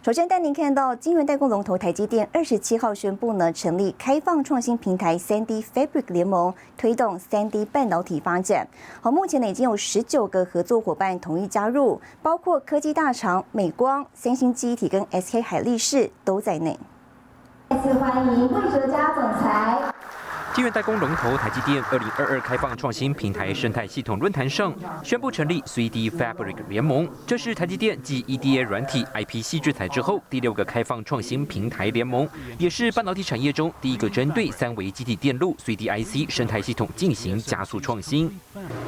首先带您看到，晶圆代工龙头台积电二十七号宣布呢，成立开放创新平台三 D Fabric 联盟，推动三 D 半导体发展。好，目前呢已经有十九个合作伙伴同意加入，包括科技大厂美光、三星记忆体跟 SK 海力士都在内。再次欢迎魏哲家总裁。晶圆代工龙头台积电二零二二开放创新平台生态系统论坛上宣布成立 3D Fabric 联盟，这是台积电继 EDA 软体 IP 系制裁之后第六个开放创新平台联盟，也是半导体产业中第一个针对三维基体电路 3DIC 生态系统进行加速创新。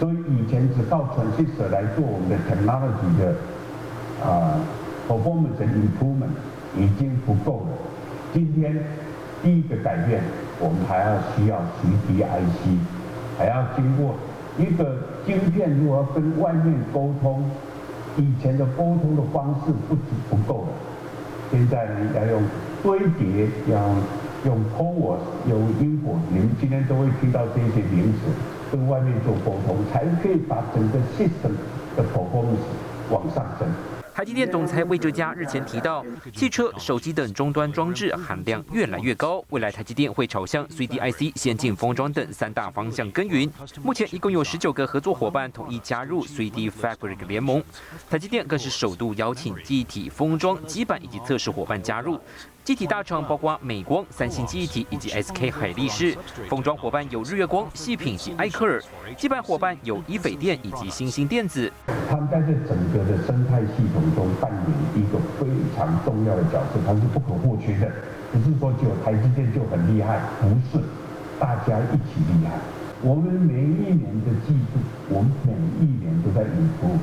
所以以前只靠 transistor 来做我们的 technology 的啊 performance improvement 已经不够了，今天第一个改变。我们还要需要 3D IC，还要经过一个晶片，如果要跟外面沟通，以前的沟通的方式不足不够，现在呢要用堆叠，要用 CoWoS，用因果你们今天都会听到这些名词，跟外面做沟通，才可以把整个 system 的 performance 往上升。台积电总裁魏哲嘉日前提到，汽车、手机等终端装置含量越来越高，未来台积电会朝向 CDIC、先进封装等三大方向耕耘。目前一共有十九个合作伙伴同意加入 CD Fabric 联盟，台积电更是首度邀请机体封装基板以及测试伙伴加入。机体大厂包括美光、三星记忆体以及 SK 海力士，封装伙伴有日月光、细品及艾克尔，基板伙伴有伊斐电以及新兴电子。他们在这整个的生态系统中扮演一个非常重要的角色，它是不可或缺的。不是说只有台积电就很厉害，不是，大家一起厉害。我们每一年的季度，我们每一年都在进步，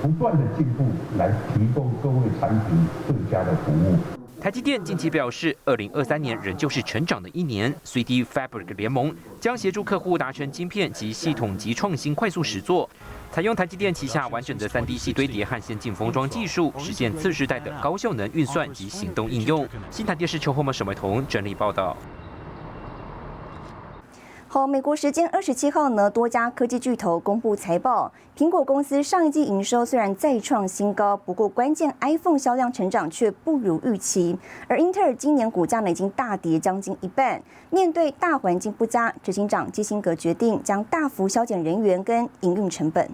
不断的进步来提供各位产品最佳的服务。台积电近期表示，二零二三年仍旧是成长的一年。3D Fabric 联盟将协助客户达成晶片及系统级创新快速实作，采用台积电旗下完整的 3D 系堆叠和先进封装技术，实现次世代的高效能运算及行动应用。新台电视邱后门沈伟彤整理报道。美国时间二十七号呢，多家科技巨头公布财报。苹果公司上一季营收虽然再创新高，不过关键 iPhone 销量成长却不如预期。而英特尔今年股价呢已经大跌将近一半。面对大环境不佳，执行长基辛格决定将大幅削减人员跟营运成本。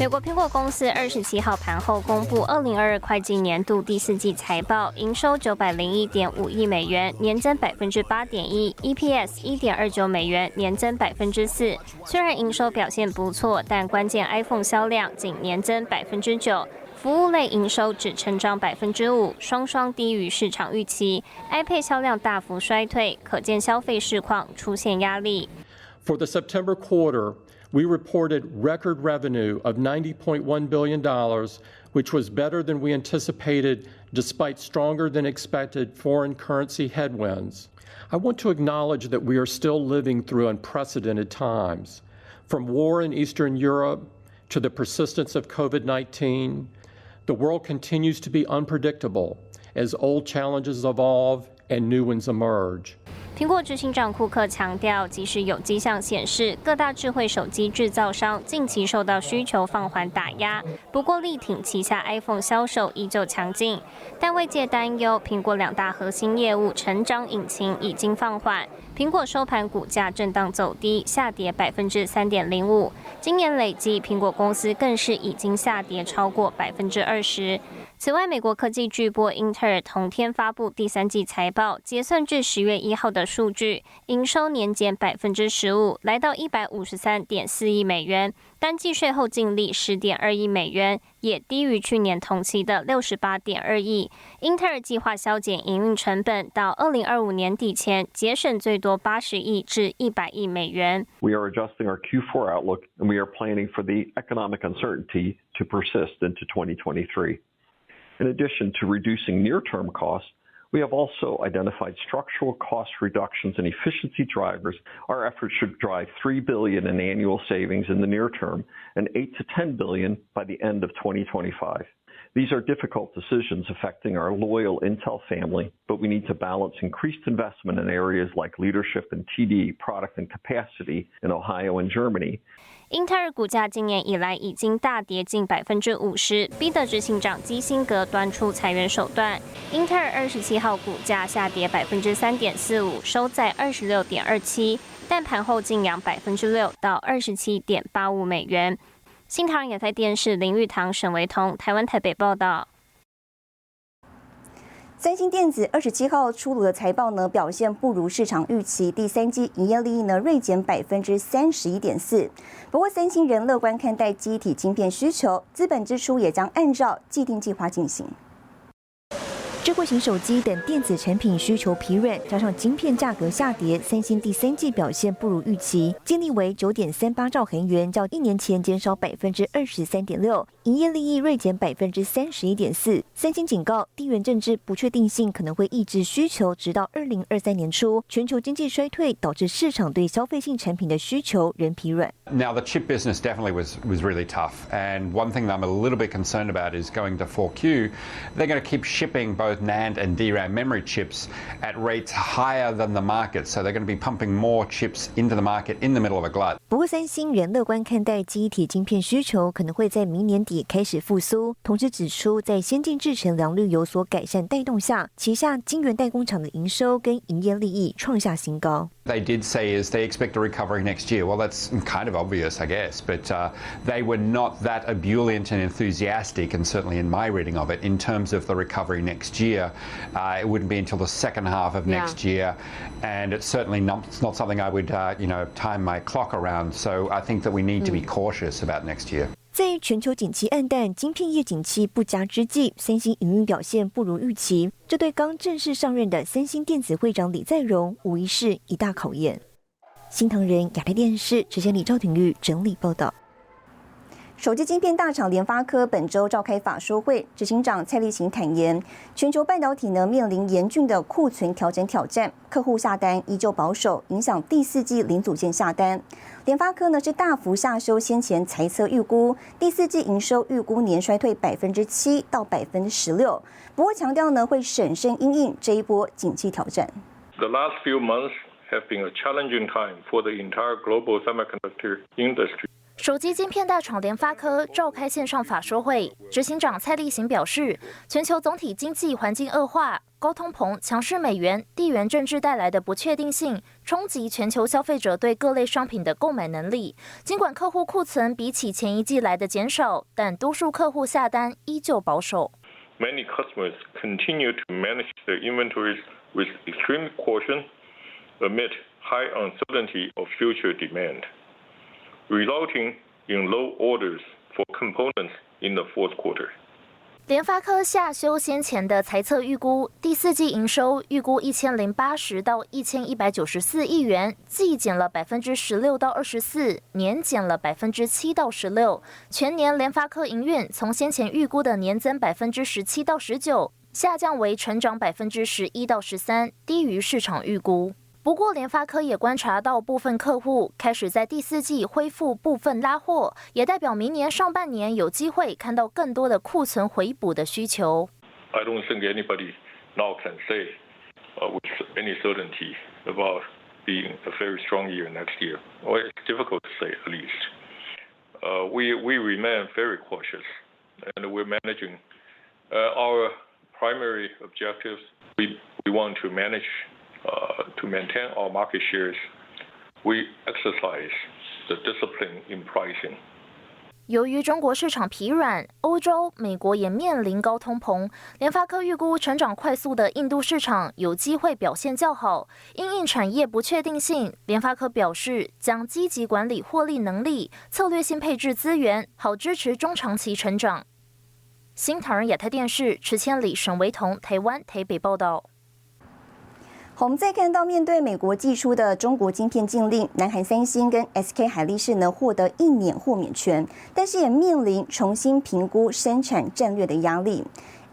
美国苹果公司二十七号盘后公布二零二二会计年度第四季财报，营收九百零一点五亿美元，年增百分之八点一；EPS 一点二九美元，年增百分之四。虽然营收表现不错，但关键 iPhone 销量仅年增百分之九，服务类营收只成长百分之五，双双低于市场预期。iPad 销量大幅衰退，可见消费市况出现压力。For the September quarter. We reported record revenue of $90.1 billion, which was better than we anticipated despite stronger than expected foreign currency headwinds. I want to acknowledge that we are still living through unprecedented times. From war in Eastern Europe to the persistence of COVID 19, the world continues to be unpredictable as old challenges evolve and new ones emerge. 苹果执行长库克强调，即使有迹象显示各大智慧手机制造商近期受到需求放缓打压，不过力挺旗下 iPhone 销售依旧强劲。但外界担忧，苹果两大核心业务成长引擎已经放缓。苹果收盘股价震荡走低，下跌百分之三点零五。今年累计，苹果公司更是已经下跌超过百分之二十。此外，美国科技巨擘英特尔同天发布第三季财报，结算至十月一号的数据，营收年减百分之十五，来到一百五十三点四亿美元，单季税后净利十点二亿美元，也低于去年同期的六十八点二亿。英特尔计划削减营运成本，到二零二五年底前节省最多八十亿至一百亿美元。We are adjusting our Q4 outlook, and we are planning for the economic uncertainty to persist into 2023. In addition to reducing near-term costs, We have also identified structural cost reductions and efficiency drivers. Our efforts should drive 3 billion in annual savings in the near term and 8 to 10 billion by the end of 2025. These are difficult decisions affecting our loyal Intel family, but we need to balance increased investment in areas like leadership and TD product and capacity in Ohio and Germany. 英特尔股价今年以来已经大跌近百分之五十，逼得执行长基辛格端出裁员手段。英特尔二十七号股价下跌百分之三点四五，收在二十六点二七，但盘后净扬百分之六到二十七点八五美元。新唐人也在电视林玉堂、沈维彤，台湾台北报道。三星电子二十七号出炉的财报呢，表现不如市场预期，第三季营业利益呢锐减百分之三十一点四。不过，三星仍乐观看待机体晶片需求，资本支出也将按照既定计划进行。智慧型手机等电子产品需求疲软，加上晶片价格下跌，三星第三季表现不如预期，净利为九点三八兆韩元，较一年前减少百分之二十三点六，营业利益锐减百分之三十一点四。三星警告，地缘政治不确定性可能会抑制需求，直到二零二三年初，全球经济衰退导致市场对消费性产品的需求仍疲软。Now the chip business definitely was was really tough, and one thing that I'm a little bit concerned about is going to 4Q. They're going to keep shipping both NAND and DRAM memory chips at rates higher than the market, so they're going to be pumping more chips into the market in the middle of a glut. 不过，三星仍乐观看待记忆体晶片需求可能会在明年 底开始复苏，同时指出，在先进制程良率有所改善带动下，旗下晶圆代工厂的营收跟营业利益创下新高。They did say is they expect a recovery next year. Well, that's kind of obvious, I guess, but uh, they were not that ebullient and enthusiastic, and certainly in my reading of it, in terms of the recovery next year. Uh, it wouldn't be until the second half of next year, and it's certainly not, it's not something I would, uh, you know, time my clock around. So I think that we need to be cautious about next year. 在全球景气暗淡、晶片业景气不佳之际，三星营运表现不如预期，这对刚正式上任的三星电子会长李在镕无疑是一大考验。新唐人亚太电视执行李赵廷玉整理报道。手机晶片大厂联发科本周召开法说会，执行长蔡立行坦言，全球半导体呢面临严峻的库存调整挑战，客户下单依旧保守，影响第四季零组件下单。联发科呢是大幅下修先前财测预估，第四季营收预估年衰退百分之七到百分之十六，不过强调呢会审慎应应这一波景气挑战。The last few months have been a challenging time for the entire global semiconductor industry. 手机晶片大厂联发科召开线上法说会，执行长蔡立行表示，全球总体经济环境恶化、高通膨、强势美元、地缘政治带来的不确定性，冲击全球消费者对各类商品的购买能力。尽管客户库存比起前一季来的减少，但多数客户下单依旧保守。Many customers continue to manage their inventories with extreme caution amid high uncertainty of future demand, resulting in low orders for components in the fourth quarter. 联发科下修先前的财测预估，第四季营收预估一千零八十到一千一百九十四亿元，季减了百分之十六到二十四，年减了百分之七到十六。全年联发科营运从先前预估的年增百分之十七到十九，下降为成长百分之十一到十三，低于市场预估。不过，联发科也观察到部分客户开始在第四季恢复部分拉货，也代表明年上半年有机会看到更多的库存回补的需求。 I don't think anybody now can say uh, with any certainty about being a very strong year next year. Well, it's difficult to say at least. Uh, we, we remain very cautious and we're managing uh, our primary objectives. We, we want to manage uh, To maintain our market shares. We exercise the discipline in pricing. 由于中国市场疲软，欧洲、美国也面临高通膨，联发科预估成长快速的印度市场有机会表现较好。因应产业不确定性，联发科表示将积极管理获利能力，策略性配置资源，好支持中长期成长。新唐人亚太电视池千里、沈维彤，台湾台北报道。我们再看到，面对美国寄出的中国晶片禁令，南韩三星跟 SK 海力士呢获得一年豁免权，但是也面临重新评估生产战略的压力。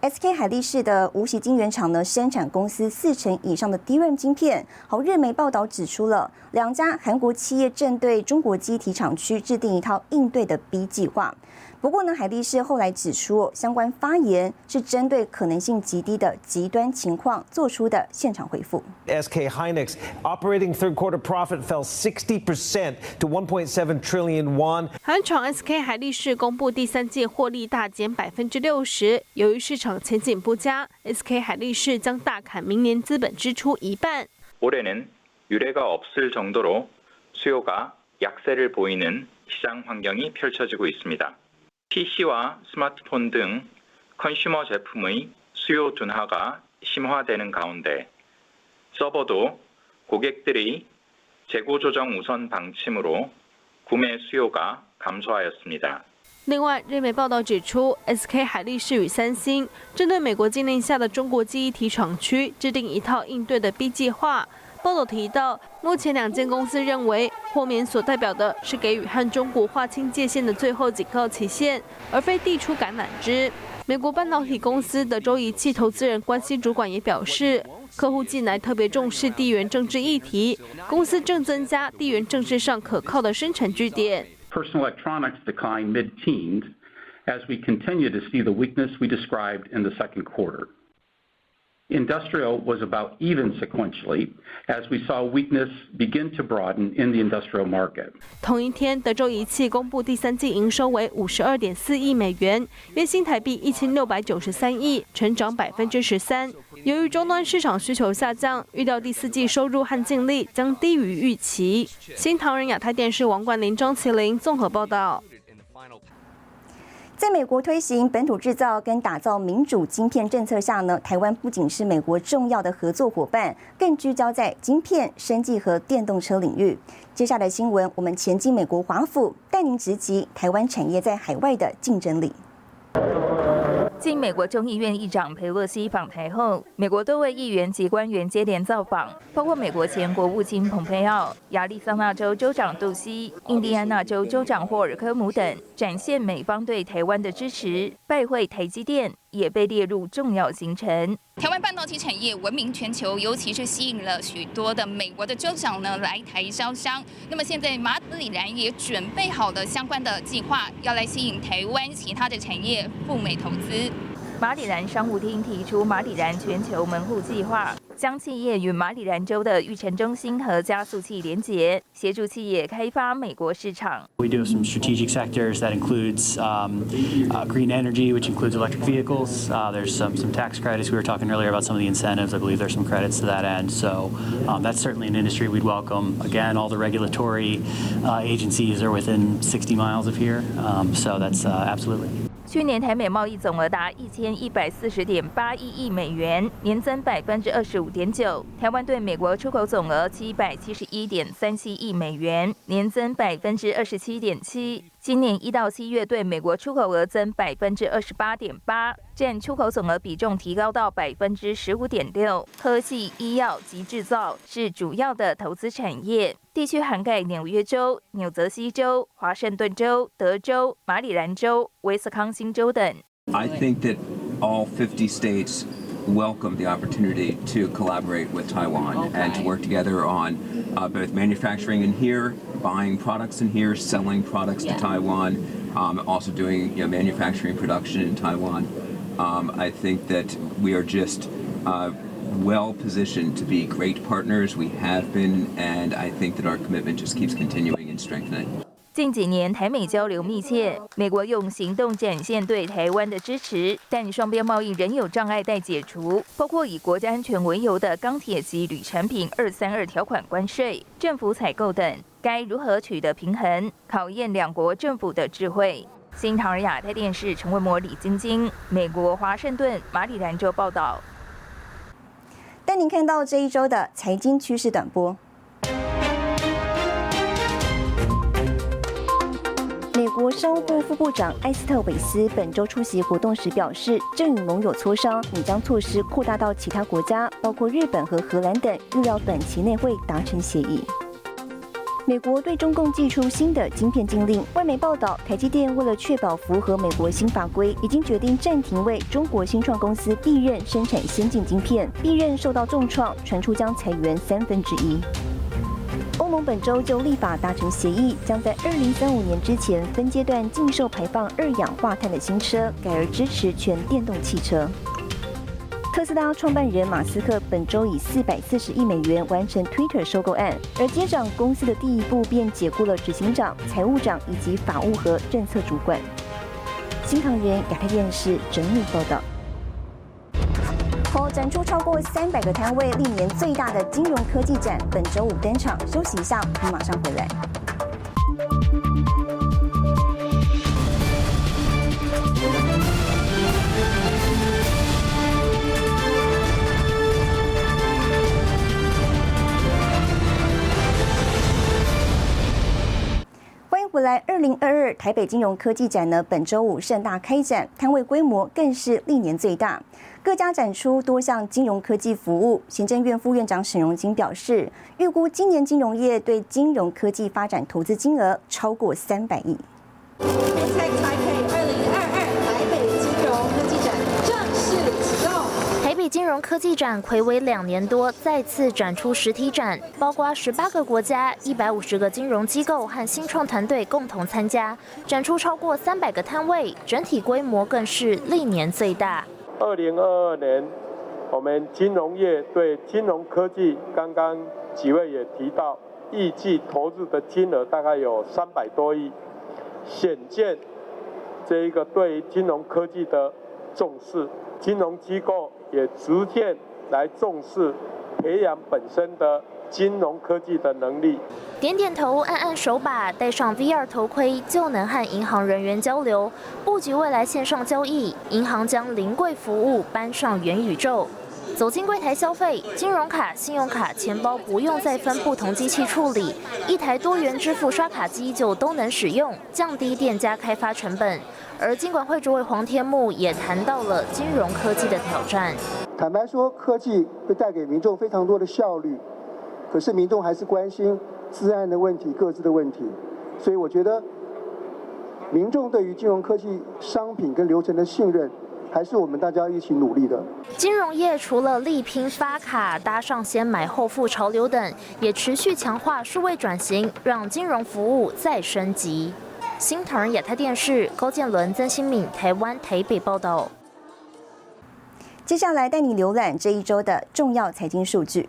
SK 海力士的无锡晶圆厂呢，生产公司四成以上的 DRAM 晶片。好，日媒报道指出了两家韩国企业正对中国机体厂区制定一套应对的 B 计划。不过呢，海力士后来指出，相关发言是针对可能性极低的极端情况做出的现场回复。SK Hynix operating third quarter profit fell 60% to 1.7 trillion won。韩厂 SK 海力士公布第三季获利大减百分之六十，由于市场前景不佳，SK 海力士将大砍明年资本支出一半。올해는유례가없을정도로수요가약세를보이는시장환경이펼쳐지고있습니다 PC와 스마트폰 등 컨슈머 제품의 수요 둔화가 심화되는 가운데 서버도 고객들의 재고 조정 우선 방침으로 구매 수요가 감소하였습니다. 另外，日媒报道指出，SK 海力士与三星针对美国禁令下的中国记忆体厂区制定一套应对的 B 计划。 报道提到，目前两间公司认为豁免所代表的是给予和中国划清界限的最后警告期限，而非递出橄榄枝。美国半导体公司德州仪器投资人关系主管也表示，客户近来特别重视地缘政治议题，公司正增加地缘政治上可靠的生产据点。Personal electronics decline mid-teens as we continue to see the weakness we described in the second quarter. Industrial was about even sequentially as we saw weakness begin to broaden in the industrial market. 同一天，德州仪器公布第三季营收为五十二点四亿美元，约新台币一千六百九十三亿，成长百分之十三。由于终端市场需求下降，预料第四季收入和净利将低于预期。新唐人亚太电视王冠林、张麒麟综合报道。在美国推行本土制造跟打造民主晶片政策下呢，台湾不仅是美国重要的合作伙伴，更聚焦在晶片、生技和电动车领域。接下来新闻，我们前进美国华府，带您直击台湾产业在海外的竞争力。经美国众议院议长佩洛西访台后，美国多位议员及官员接连造访，包括美国前国务卿蓬佩奥、亚利桑那州州长杜西、印第安纳州州长霍尔科姆等，展现美方对台湾的支持。拜会台积电也被列入重要行程。台湾半导体产业闻名全球，尤其是吸引了许多的美国的州长呢来台招商。那么现在马里兰也准备好了相关的计划，要来吸引台湾其他的产业赴美投资。马里兰商务厅提出马里兰全球门户计划。将企业与马里兰州的育成中心和加速器连结，协助企业开发美国市场。We do some strategic sectors that includes um, uh, green energy, which includes electric vehicles. Uh, there's some some tax credits. We were talking earlier about some of the incentives. I believe there's some credits to that end. So um, that's certainly an industry we'd welcome. Again, all the regulatory uh, agencies are within 60 miles of here, um, so that's uh, absolutely. 去年台美贸易总额达一千一百四十点八一亿美元，年增百分之二十五点九。台湾对美国出口总额七百七十一点三七亿美元，年增百分之二十七点七。今年一到七月对美国出口额增百分之二十八点八，占出口总额比重提高到百分之十五点六。科技、医药及制造是主要的投资产业，地区涵盖纽约州、纽泽西州、华盛顿州、德州、马里兰州、威斯康星州等。I think that all fifty states welcome the opportunity to collaborate with Taiwan and to work together on both manufacturing in here. buying products in here, selling products to Taiwan, um, also doing you know, manufacturing production in Taiwan. Um, I think that we are just uh, well positioned to be great partners. We have been, and I think that our commitment just keeps continuing and strengthening. 近几年台美交流密切，美国用行动展现对台湾的支持，但双边贸易仍有障碍待解除，包括以国家安全为由的钢铁及铝产品二三二条款关税、政府采购等，该如何取得平衡，考验两国政府的智慧。新唐人亚太电视陈文模、李晶晶，美国华盛顿、马里兰州报道。带您看到这一周的财经趋势短波。国商务部副部长埃斯特韦斯本周出席活动时表示，正与盟友磋商，拟将措施扩大到其他国家，包括日本和荷兰等，预料短期内会达成协议。美国对中共寄出新的晶片禁令。外媒报道，台积电为了确保符合美国新法规，已经决定暂停为中国新创公司必任生产先进晶片。必任受到重创，传出将裁员三分之一。欧盟本周就立法达成协议，将在二零三五年之前分阶段禁售排放二氧化碳的新车，改而支持全电动汽车。特斯拉创办人马斯克本周以四百四十亿美元完成 Twitter 收购案，而接掌公司的第一步便解雇了执行长、财务长以及法务和政策主管。新唐人亚太电视整理报道。展出超过三百个摊位，历年最大的金融科技展本周五登场。休息一下，我们马上回来。欢迎回来，二零二二台北金融科技展呢，本周五盛大开展，摊位规模更是历年最大，各家展出多项金融科技服务。行政院副院长沈荣金表示，预估今年金融业对金融科技发展投资金额超过三百亿。金融科技展正式启动。台北金融科技展魁违两年多，再次展出实体展，包括十八个国家、一百五十个金融机构和新创团队共同参加，展出超过三百个摊位，整体规模更是历年最大。二零二二年，我们金融业对金融科技，刚刚几位也提到，预计投入的金额大概有三百多亿，显见这一个对金融科技的重视，金融机构。也逐渐来重视培养本身的金融科技的能力。点点头，按按手把，戴上 VR 头盔，就能和银行人员交流。布局未来线上交易，银行将临柜服务搬上元宇宙。走进柜台消费，金融卡、信用卡、钱包不用再分不同机器处理，一台多元支付刷卡机就都能使用，降低店家开发成本。而金管会主委黄天木也谈到了金融科技的挑战。坦白说，科技会带给民众非常多的效率，可是民众还是关心治安的问题、各自的问题。所以我觉得，民众对于金融科技商品跟流程的信任，还是我们大家一起努力的。金融业除了力拼发卡、搭上先买后付潮流等，也持续强化数位转型，让金融服务再升级。新唐人亚太电视高建伦、曾新敏，台湾台北报道。接下来带你浏览这一周的重要财经数据。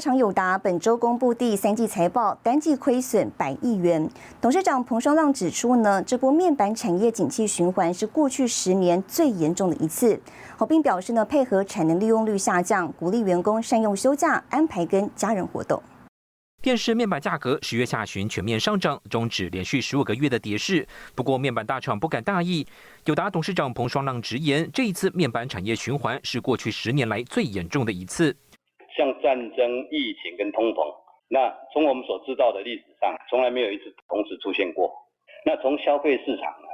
厂友达本周公布第三季财报，单季亏损百亿元。董事长彭双浪指出呢，这波面板产业景气循环是过去十年最严重的一次。好，并表示呢，配合产能利用率下降，鼓励员工善用休假，安排跟家人活动。电视面板价格十月下旬全面上涨，终止连续十五个月的跌势。不过面板大厂不敢大意，友达董事长彭双浪直言，这一次面板产业循环是过去十年来最严重的一次。战争、疫情跟通膨，那从我们所知道的历史上，从来没有一次同时出现过。那从消费市场呢，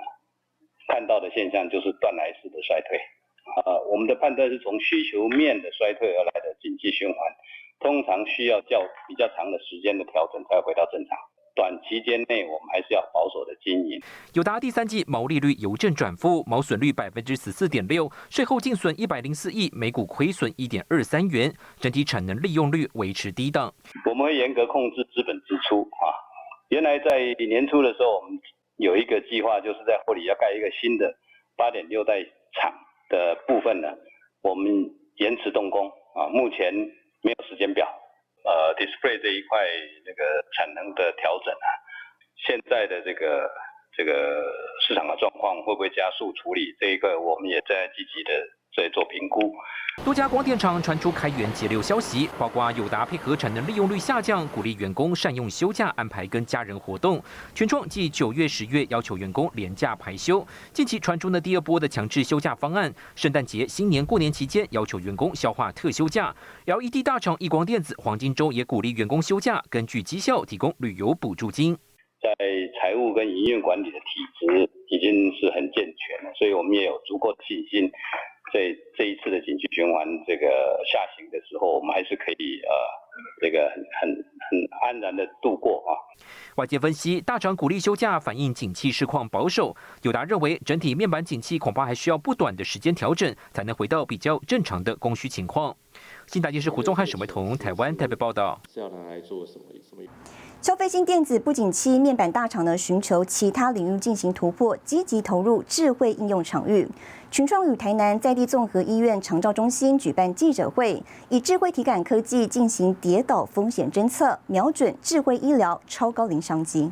看到的现象就是断崖式的衰退。啊，我们的判断是从需求面的衰退而来的经济循环，通常需要较比较长的时间的调整才回到正常。短期间内，我们还是要保守的经营。友达第三季毛利率由正转负，毛损率百分之十四点六，税后净损一百零四亿，每股亏损一点二三元，整体产能利用率维持低档。我们会严格控制资本支出啊。原来在年初的时候，我们有一个计划，就是在后里要盖一个新的八点六代厂的部分呢，我们延迟动工啊，目前没有时间表。呃，display 这一块那个产能的调整啊，现在的这个这个市场的状况会不会加速处理？这一块我们也在积极的在做评估。多家光电厂传出开源节流消息，包括友达配合产能利用率下降，鼓励员工善用休假安排跟家人活动。全创继九月、十月要求员工连假排休。近期传出呢第二波的强制休假方案，圣诞节、新年过年期间要求员工消化特休假。LED 大厂亿光电子、黄金周也鼓励员工休假，根据绩效提供旅游补助金。在财务跟营运管理的体制已经是很健全了，所以我们也有足够的信心。这这一次的景气循环这个下行的时候，我们还是可以呃，这个很很很安然的度过啊。外界分析，大厂鼓励休假，反映景气市况保守。友达认为，整体面板景气恐怕还需要不短的时间调整，才能回到比较正常的供需情况。新大电视胡宗汉、沈维彤，台湾台北报道。要拿来做什么？什么？消费性电子不景气，面板大厂呢寻求其他领域进行突破，积极投入智慧应用场域。群创与台南在地综合医院长照中心举办记者会，以智慧体感科技进行跌倒风险侦测，瞄准智慧医疗超高龄商机。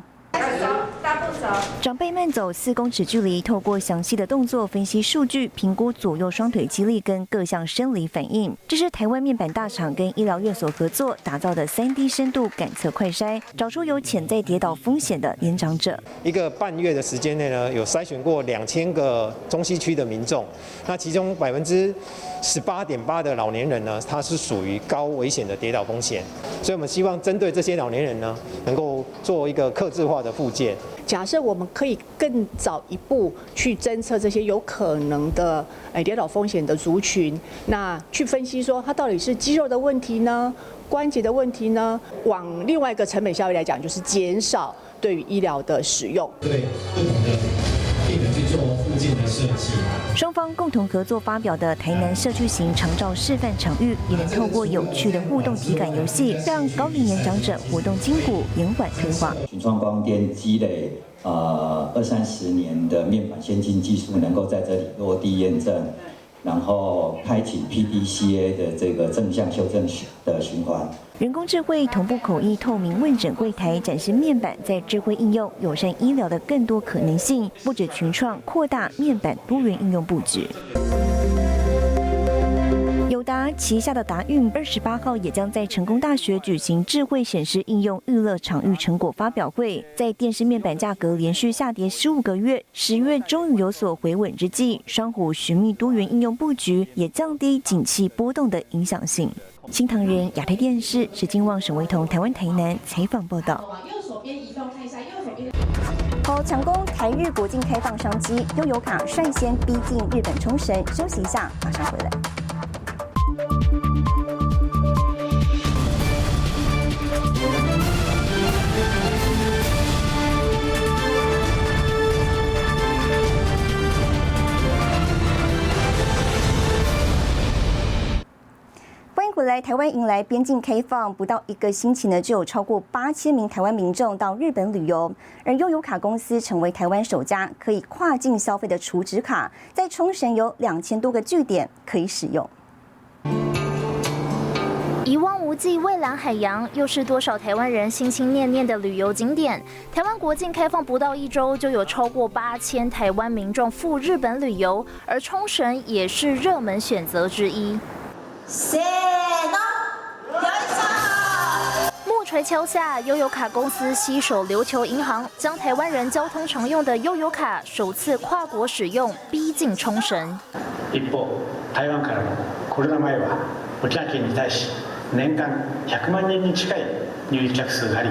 长辈慢走四公尺距离，透过详细的动作分析数据，评估左右双腿肌力跟各项生理反应。这是台湾面板大厂跟医疗院所合作打造的 3D 深度感测快筛，找出有潜在跌倒风险的年长者。一个半月的时间内呢，有筛选过两千个中西区的民众，那其中百分之十八点八的老年人呢，他是属于高危险的跌倒风险。所以我们希望针对这些老年人呢，能够做一个克制化的附件。假设我们可以更早一步去侦测这些有可能的诶跌倒风险的族群，那去分析说它到底是肌肉的问题呢，关节的问题呢？往另外一个成本效益来讲，就是减少对于医疗的使用。对不同的病人去做附近的设计。双方共同合作发表的台南社区型长照示范场域，也能透过有趣的互动体感游戏，让高龄年长者活动筋骨，延缓退化。群创光电积累呃二三十年的面板先进技术，能够在这里落地验证。然后开启 PDCA 的这个正向修正的循环。人工智慧同步口译透明问诊柜台，展示面板在智慧应用友善医疗的更多可能性。不止群创扩大面板多元应用布局。友达旗下的达运二十八号也将在成功大学举行智慧显示应用娱乐场域成果发表会。在电视面板价格连续下跌十五个月，十月终于有所回稳之际，双虎寻觅多元应用布局，也降低景气波动的影响性。新唐人亚太电视是金旺沈维彤台湾台南采访报道。往右手边移动看一下，右手边。好，抢攻台日国境开放商机，悠游卡率先逼近日本冲绳。休息一下，马上回来。来，台湾迎来边境开放不到一个星期呢，就有超过八千名台湾民众到日本旅游。而悠游卡公司成为台湾首家可以跨境消费的储值卡，在冲绳有两千多个据点可以使用。一望无际蔚蓝海洋，又是多少台湾人心心念念的旅游景点？台湾国境开放不到一周，就有超过八千台湾民众赴日本旅游，而冲绳也是热门选择之一。木锤敲下，悠游卡公司携手琉球銀行，将台湾人交通常用的悠游卡首次跨国使用，逼近冲绳。一方、台湾からのコロナ前は沖縄県に対し年間100万人に近い入客数があり、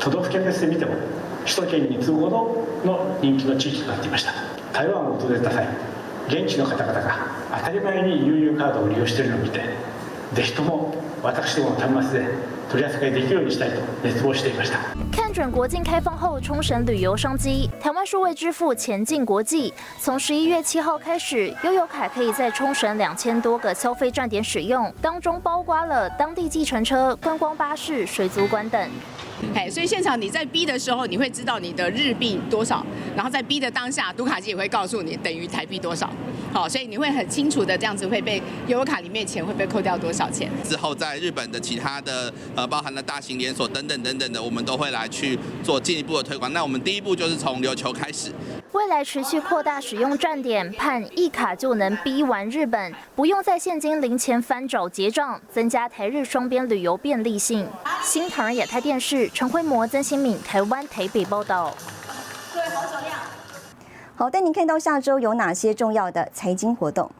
都道府県別で見ても首都圏に次ぐほどの人気の地域となっていました。台湾を訪れた際、現地の方々が当たり前に悠々カードを利用しているのを見てぜひとも私どもの端末で取り扱いできるようにしたいと熱望していました。看准国境开放后冲绳旅游商机，台湾数位支付前进国际。从十一月七号开始，悠游卡可以在冲绳两千多个消费站点使用，当中包括了当地计程车、观光巴士、水族馆等。 哎，所以现场你在逼的时候，你会知道你的日币多少，然后在逼的当下，读卡机也会告诉你等于台币多少。好，所以你会很清楚的这样子会被悠游卡里面钱会被扣掉多少钱。之后在日本的其他的呃，包含了大型连锁等等等等的，我们都会来去做进一步的推广。那我们第一步就是从琉球开始，未来持续扩大使用站点，盼一卡就能逼完日本，不用在现金零钱翻找结账，增加台日双边旅游便利性。新唐人亚太电视陈辉模、曾新敏，台湾台北报道。各位好小亮。好，带您看到下周有哪些重要的财经活动。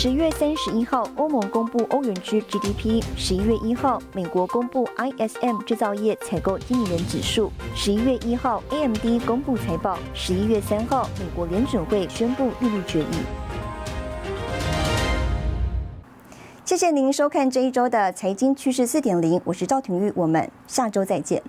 十月三十一号，欧盟公布欧元区 GDP；十一月一号，美国公布 ISM 制造业采购经理人指数；十一月一号，AMD 公布财报；十一月三号，美国联准会宣布利率决议。谢谢您收看这一周的财经趋势四点零，我是赵廷玉，我们下周再见。